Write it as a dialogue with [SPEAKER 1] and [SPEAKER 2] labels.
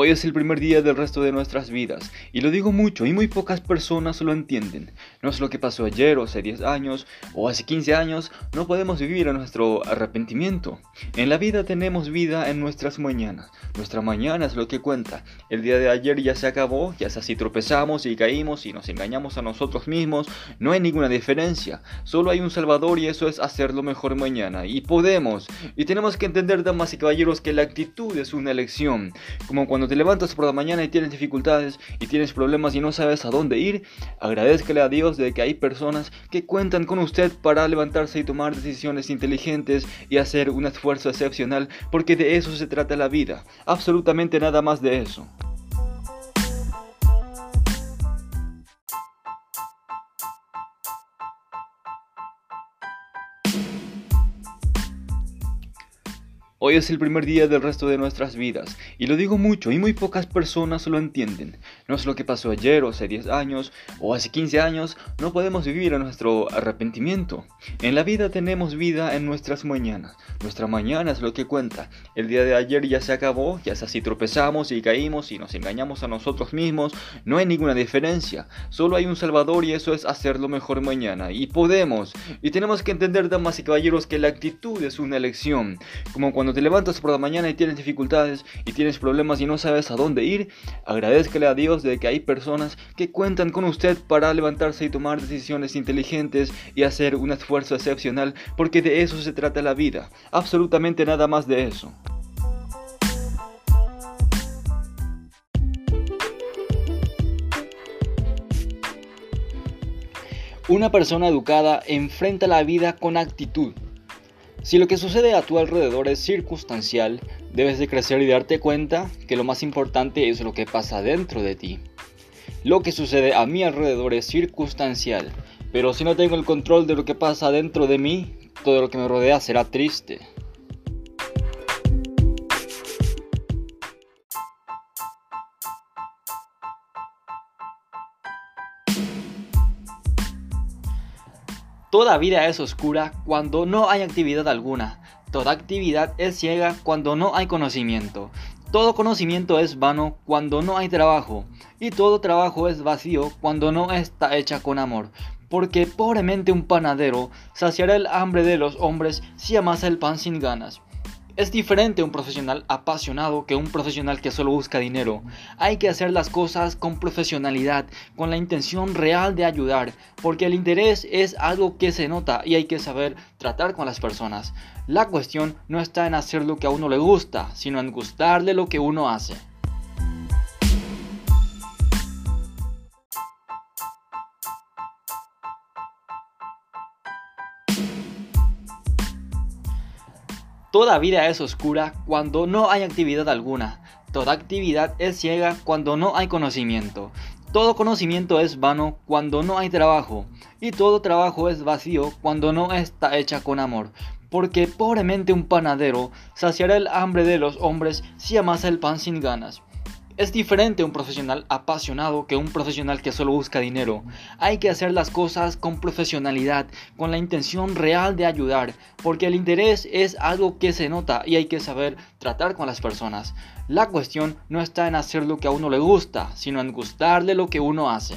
[SPEAKER 1] Hoy es el primer día del resto de nuestras vidas, y lo digo mucho, y muy pocas personas lo entienden. No es lo que pasó ayer, o hace 10 años, o hace 15 años, no podemos vivir a nuestro arrepentimiento. En la vida tenemos vida en nuestras mañanas. Nuestra mañana es lo que cuenta. El día de ayer ya se acabó, ya así tropezamos y caímos y nos engañamos a nosotros mismos. No hay ninguna diferencia. Solo hay un Salvador y eso es hacerlo mejor mañana. Y podemos. Y tenemos que entender, damas y caballeros, que la actitud es una elección. Como cuando te levantas por la mañana y tienes dificultades y tienes problemas y no sabes a dónde ir, agradezcale a Dios de que hay personas que cuentan con usted para levantarse y tomar decisiones inteligentes y hacer un esfuerzo excepcional, porque de eso se trata la vida, absolutamente nada más de eso. Hoy es el primer día del resto de nuestras vidas, y lo digo mucho, y muy pocas personas lo entienden. No es lo que pasó ayer, o hace 10 años, o hace 15 años, no podemos vivir a nuestro arrepentimiento. En la vida tenemos vida en nuestras mañanas. Nuestra mañana es lo que cuenta. El día de ayer ya se acabó, ya así tropezamos y caímos y nos engañamos a nosotros mismos. No hay ninguna diferencia. Solo hay un Salvador y eso es hacerlo mejor mañana. Y podemos. Y tenemos que entender, damas y caballeros, que la actitud es una elección. Como cuando te levantas por la mañana y tienes dificultades y tienes problemas y no sabes a dónde ir, agradezcale a Dios de que hay personas que cuentan con usted para levantarse y tomar decisiones inteligentes y hacer un esfuerzo excepcional, porque de eso se trata la vida, absolutamente nada más de eso. Una persona educada enfrenta la vida con actitud. Si lo que sucede a tu alrededor es circunstancial, debes de crecer y darte cuenta que lo más importante es lo que pasa dentro de ti. Lo que sucede a mi alrededor es circunstancial, pero si no tengo el control de lo que pasa dentro de mí, todo lo que me rodea será triste. Toda vida es oscura cuando no hay actividad alguna. Toda actividad es ciega cuando no hay conocimiento. Todo conocimiento es vano cuando no hay trabajo. Y todo trabajo es vacío cuando no está hecha con amor. Porque pobremente un panadero saciará el hambre de los hombres si amasa el pan sin ganas. Es diferente un profesional apasionado que un profesional que solo busca dinero. Hay que hacer las cosas con profesionalidad, con la intención real de ayudar, porque el interés es algo que se nota y hay que saber tratar con las personas. La cuestión no está en hacer lo que a uno le gusta, sino en gustarle lo que uno hace. Toda vida es oscura cuando no hay actividad alguna. Toda actividad es ciega cuando no hay conocimiento. Todo conocimiento es vano cuando no hay trabajo. Y todo trabajo es vacío cuando no está hecha con amor. Porque pobremente un panadero saciará el hambre de los hombres si amasa el pan sin ganas. Es diferente un profesional apasionado que un profesional que solo busca dinero. Hay que hacer las cosas con profesionalidad, con la intención real de ayudar, porque el interés es algo que se nota y hay que saber tratar con las personas. La cuestión no está en hacer lo que a uno le gusta, sino en gustarle lo que uno hace.